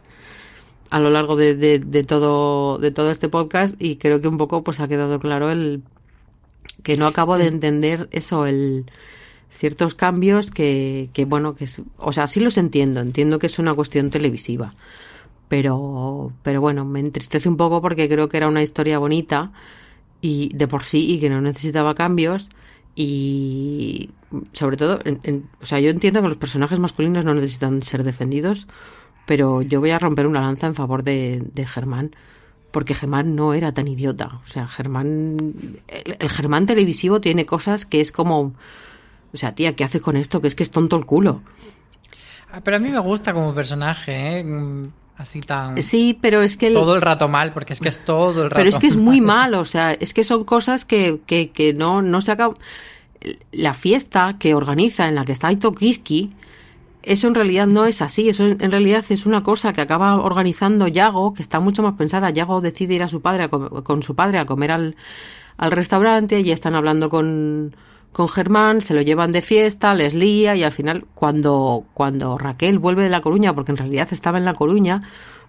a lo largo de, de, de, todo de todo este podcast y creo que un poco pues ha quedado claro el que no acabo de entender eso, el ciertos cambios que, que bueno, que es, o sea, sí los entiendo, entiendo que es una cuestión televisiva, pero, pero bueno, me entristece un poco porque creo que era una historia bonita y de por sí y que no necesitaba cambios y sobre todo, o sea, yo entiendo que los personajes masculinos no necesitan ser defendidos, pero yo voy a romper una lanza en favor de, de Germán porque Germán no era tan idiota. O sea, Germán, el, Germán televisivo tiene cosas que es como, o sea, tía, ¿qué hace con esto? Que es que es tonto el culo. Ah, pero a mí me gusta como personaje, ¿eh? Mm, así tan... Sí, pero es que... Todo el rato mal, porque es que es todo el rato Pero es que es muy mal, o sea, es que son cosas que, que, que no, no se acaba... La fiesta que organiza en la que está Aito Kiski eso en realidad no es así, eso en realidad es una cosa que acaba organizando Yago, que está mucho más pensada. Yago decide ir a su padre con su padre a comer al, al restaurante y están hablando con, con Germán, se lo llevan de fiesta, les lía y al final cuando, cuando Raquel vuelve de La Coruña, porque en realidad estaba en La Coruña,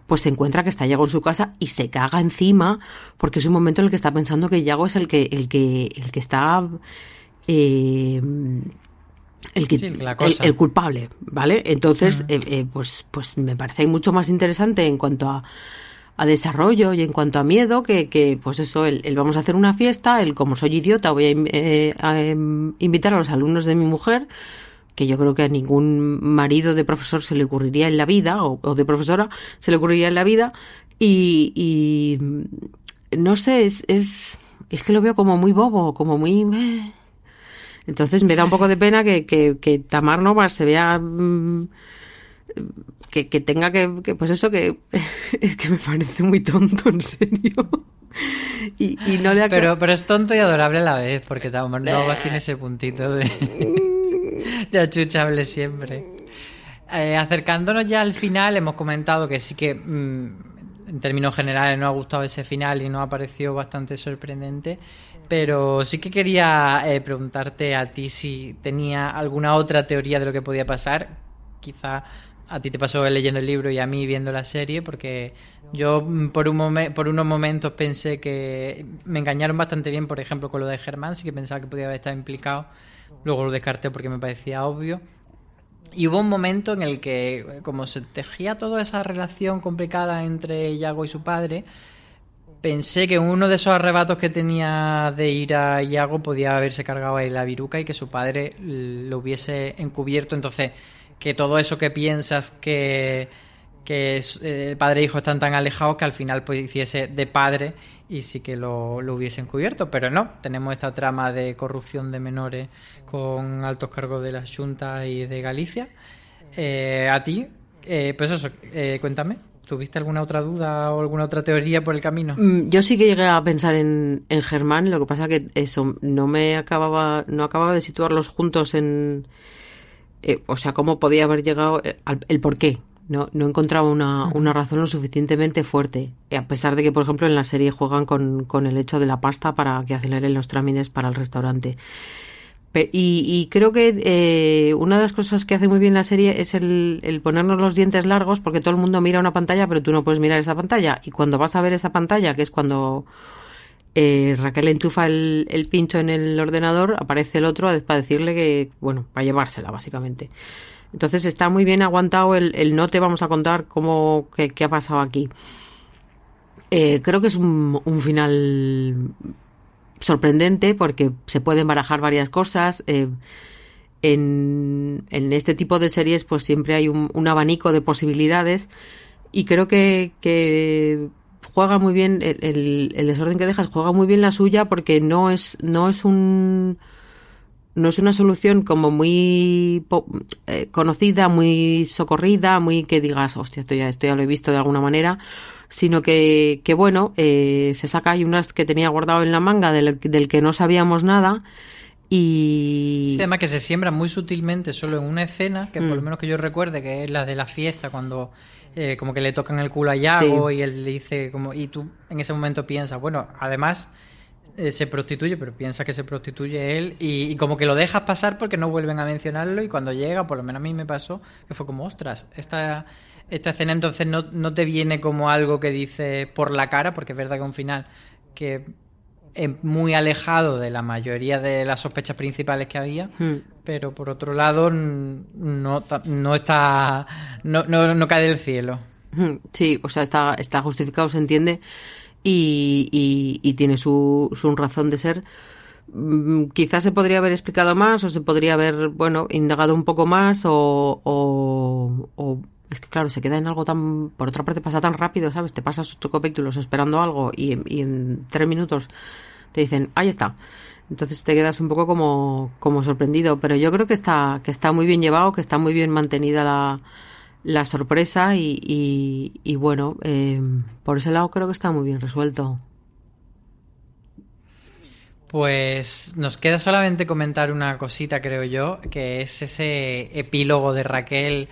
pues se encuentra que está Yago en su casa y se caga encima porque es un momento en el que está pensando que Yago es el que, el que, el que está... Eh, el, que, el, culpable, ¿vale? Entonces, eh, eh, pues, pues me parece mucho más interesante en cuanto a, a desarrollo y en cuanto a miedo que, que pues eso, el, vamos a hacer una fiesta, el como soy idiota voy a, eh, em, invitar a los alumnos de mi mujer, que yo creo que a ningún marido de profesor se le ocurriría en la vida, o, de profesora, se le ocurriría en la vida, y, y no sé, es, es, es que lo veo como muy bobo, como muy Entonces me da un poco de pena que, que, que Tamar Nova se vea mm, que, que tenga que, que, pues eso que es que me parece muy tonto, en serio. Y, y no le Pero, pero es tonto y adorable a la vez, porque Tamar Nova tiene ese puntito de, de achuchable siempre. Eh, acercándonos ya al final, hemos comentado que sí que mm, en términos generales no ha gustado ese final y nos ha parecido bastante sorprendente. Pero sí que quería eh, preguntarte a ti si tenía alguna otra teoría de lo que podía pasar. Quizá a ti te pasó leyendo el libro y a mí viendo la serie, porque yo mm, por, un momen- por unos momentos pensé que me engañaron bastante bien, por ejemplo, con lo de Germán, sí que pensaba que podía haber estado implicado. Luego lo descarté porque me parecía obvio. Y hubo un momento en el que, como se tejía toda esa relación complicada entre Yago y su padre, pensé que uno de esos arrebatos que tenía de ir a Yago podía haberse cargado ahí la viruca y que su padre lo hubiese encubierto. Entonces, que todo eso que piensas que, que eh, el padre e hijo están tan alejados que al final pues hiciese de padre y sí que lo, lo hubiesen cubierto. Pero no, tenemos esta trama de corrupción de menores con altos cargos de la Junta y de Galicia. Eh, a ti, eh, pues eso, eh, cuéntame, ¿tuviste alguna otra duda o alguna otra teoría por el camino? Mm, Yo sí que llegué a pensar en, en Germán, lo que pasa que eso no me acababa, no acababa de situarlos juntos en, eh, o sea, cómo podía haber llegado eh, al- el por qué. No, no encontraba una, una razón lo suficientemente fuerte. A pesar de que, por ejemplo, en la serie juegan con, con el hecho de la pasta para que aceleren los trámites para el restaurante. Y, y creo que eh, una de las cosas que hace muy bien la serie es el, el ponernos los dientes largos, porque todo el mundo mira una pantalla, pero tú no puedes mirar esa pantalla. Y cuando vas a ver esa pantalla, que es cuando eh, Raquel enchufa el, pincho en el ordenador, aparece el otro para decirle que, bueno, para llevársela, básicamente. Entonces está muy bien aguantado el, el no te vamos a contar cómo, qué, qué ha pasado aquí. Eh, creo que es un, un final sorprendente porque se pueden barajar varias cosas. eh, en, en este tipo de series pues siempre hay un, abanico de posibilidades y creo que, que juega muy bien el, el- desorden que dejas, juega muy bien la suya porque no es, no es un no es una solución como muy eh, conocida, muy socorrida, muy que digas, hostia, esto ya, esto ya lo he visto de alguna manera, sino que, que bueno, eh, se saca hay unas que tenía guardado en la manga del, del que no sabíamos nada y... Sí, además que se siembra muy sutilmente solo en una escena, que por Mm. lo menos que yo recuerde, que es la de la fiesta, cuando eh, como que le tocan el culo a Yago Sí. y él le dice como... Y tú en ese momento piensas, bueno, además eh, se prostituye, pero piensa que se prostituye él y, y como que lo dejas pasar porque no vuelven a mencionarlo y cuando llega, por lo menos a mí me pasó, que fue como, ostras, esta, esta escena entonces no, no te viene como algo que dice por la cara, porque es verdad que un final que es muy alejado de la mayoría de las sospechas principales que había, Hmm. pero por otro lado no, no está no, no, no cae del cielo. Mm, Sí, o sea, está, está justificado, se entiende, y, y, y tiene su, su razón de ser. Mm, Quizás se podría haber explicado más o se podría haber, bueno, indagado un poco más o, o, o- es que claro, se queda en algo tan, por otra parte pasa tan rápido, ¿sabes? Te pasas ocho capítulos esperando algo y, en- tres minutos te dicen, ahí está. Entonces te quedas un poco como, como sorprendido, pero yo creo que está, que está muy bien llevado, que está muy bien mantenida la, la sorpresa y bueno, eh, por ese lado creo que está muy bien resuelto. Pues nos queda solamente comentar una cosita, creo yo, que es ese epílogo de Raquel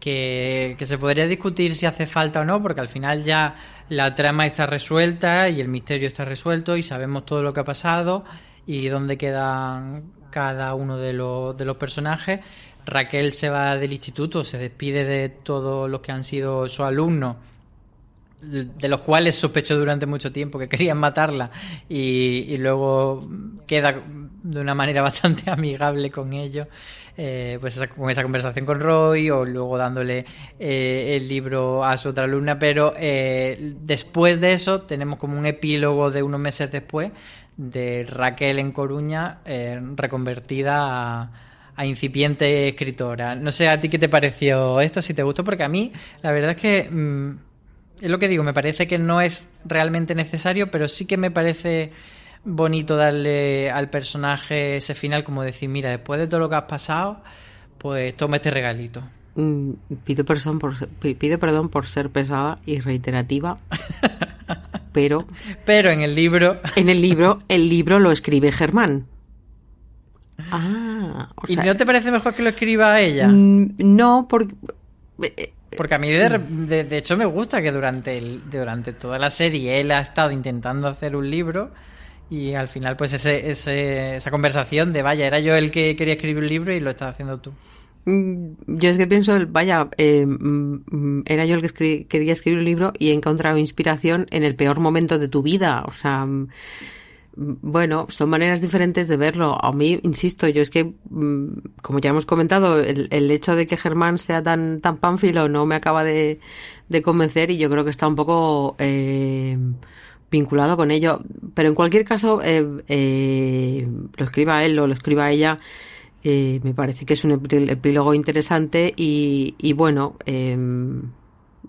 que, se podría discutir si hace falta o no, porque al final ya la trama está resuelta y el misterio está resuelto y sabemos todo lo que ha pasado y dónde quedan cada uno de los, de los personajes. Raquel se va del instituto, se despide de todos los que han sido sus alumnos de los cuales sospechó durante mucho tiempo que querían matarla y, y luego queda de una manera bastante amigable con ellos eh, pues esa, con esa conversación con Roy o luego dándole eh, el libro a su otra alumna pero eh, después de eso tenemos como un epílogo de unos meses después de Raquel en Coruña eh, reconvertida a a incipiente escritora. No sé a ti qué te pareció esto, si te gustó, porque a mí la verdad es que mm, es lo que digo, me parece que no es realmente necesario, pero sí que me parece bonito darle al personaje ese final como decir, mira, después de todo lo que has pasado, pues toma este regalito. Mm, pido, perdón por, pido perdón por ser pesada y reiterativa, pero Pero en el libro, en el libro, el libro lo escribe Germán. Ah, o ¿y sea, no te parece mejor que lo escriba ella? mm, no, porque Porque a mí de, de- de hecho me gusta que durante, el, durante toda la serie él ha estado intentando hacer un libro y al final pues ese, ese- esa conversación de vaya, era yo el que quería escribir un libro y lo estás haciendo tú. Mm, Yo es que pienso, vaya, eh, mm, era yo el que quería escribir un libro y he encontrado inspiración en el peor momento de tu vida. O sea, mm, bueno, son maneras diferentes de verlo. A mí, insisto, yo es que, como ya hemos comentado, el, el hecho de que Germán sea tan, tan pánfilo no me acaba de, de convencer y yo creo que está un poco eh, vinculado con ello. Pero en cualquier caso, eh, eh, lo escriba él o lo escriba ella, eh, me parece que es un epí- epílogo interesante y, bueno, eh,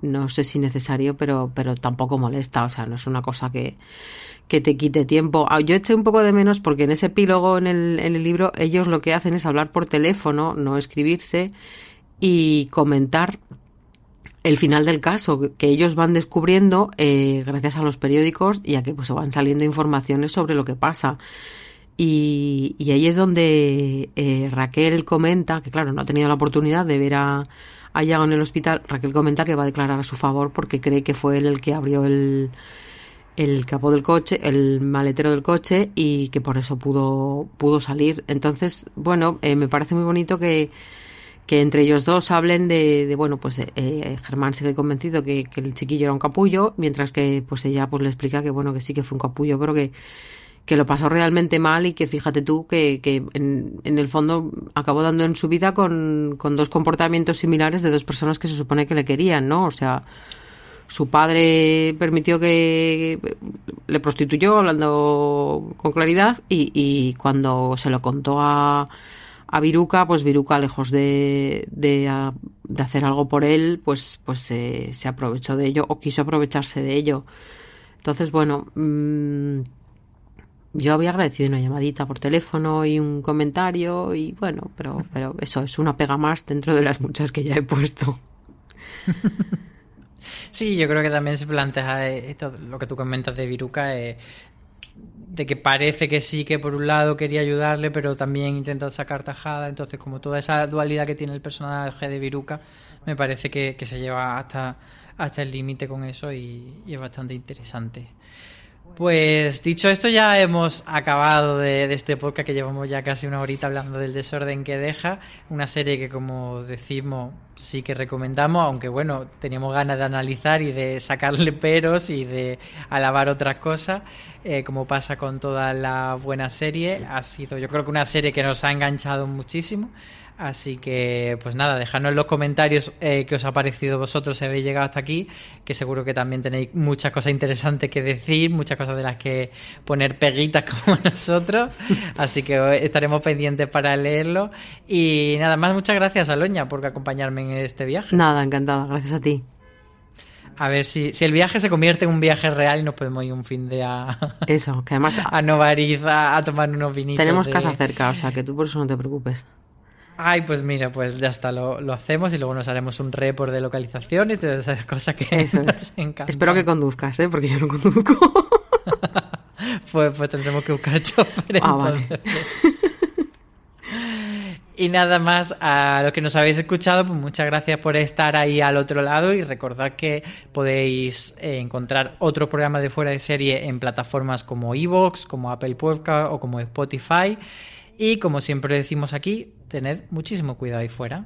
no sé si necesario, pero, pero tampoco molesta, o sea, no es una cosa que, que te quite tiempo. Ah, Yo eché un poco de menos porque en ese epílogo en el, en el libro ellos lo que hacen es hablar por teléfono, no escribirse y comentar el final del caso que ellos van descubriendo eh, gracias a los periódicos y a que pues van saliendo informaciones sobre lo que pasa. Y, y ahí es donde eh, Raquel comenta, que claro, no ha tenido la oportunidad de ver a, a Yago en el hospital, Raquel comenta que va a declarar a su favor porque cree que fue él el que abrió el, el capó del coche, el maletero del coche y que por eso pudo, pudo salir. Entonces, bueno, eh, me parece muy bonito que, que entre ellos dos hablen de, bueno, pues eh, Germán sigue convencido que, el chiquillo era un capullo, mientras que pues ella pues le explica que bueno, que sí que fue un capullo, pero que, que lo pasó realmente mal y que fíjate tú que, que en, el fondo acabó dando en su vida con, con dos comportamientos similares de dos personas que se supone que le querían, ¿no? O sea, su padre permitió que le prostituyó hablando con claridad y cuando se lo contó a, a Viruca, pues Viruca lejos de, de, hacer algo por él, pues, pues se, aprovechó de ello o quiso aprovecharse de ello. Entonces, bueno, mm, yo había agradecido una llamadita por teléfono y un comentario y bueno, pero, pero eso es una pega más dentro de las muchas que ya he puesto. Sí, yo creo que también se plantea eh, esto, lo que tú comentas de Viruca, eh, de que parece que sí, que por un lado quería ayudarle, pero también intenta sacar tajada. Entonces, como toda esa dualidad que tiene el personaje de Viruca, me parece que, que se lleva hasta, hasta el límite con eso y, y es bastante interesante. Pues dicho esto, ya hemos acabado de, este podcast que llevamos ya casi una horita hablando del desorden que deja. Una serie que, como decimos, sí que recomendamos, aunque bueno, teníamos ganas de analizar y de sacarle peros y de alabar otras cosas, eh, como pasa con toda la buena serie. Ha sido, yo creo que una serie que nos ha enganchado muchísimo. Así que, pues nada, dejadnos en los comentarios eh, qué os ha parecido vosotros si habéis llegado hasta aquí, que seguro que también tenéis muchas cosas interesantes que decir, muchas cosas de las que poner peguitas como nosotros. Así que estaremos pendientes para leerlo. Y nada más, muchas gracias, Aloña, por acompañarme en este viaje. Nada, encantada, gracias a ti. A ver si, si el viaje se convierte en un viaje real y nos podemos ir un fin de a, Eso, que además a Novariz a, a tomar unos vinitos. tenemos de- casa cerca, o sea que tú por eso no te preocupes. Ay, pues mira, pues ya está, lo, lo hacemos y luego nos haremos un report de localización y todas esas cosas que Eso nos es. encantan. Espero que conduzcas, ¿eh? Porque yo no conduzco. Pues, pues tendremos que buscar chofer. Ah, vale. Y nada más, a los que nos habéis escuchado, pues muchas gracias por estar ahí al otro lado y recordad que podéis eh, encontrar otros programas de fuera de serie en plataformas como Evox, como Apple Podcast o como Spotify. Y como siempre decimos aquí, tened muchísimo cuidado ahí fuera.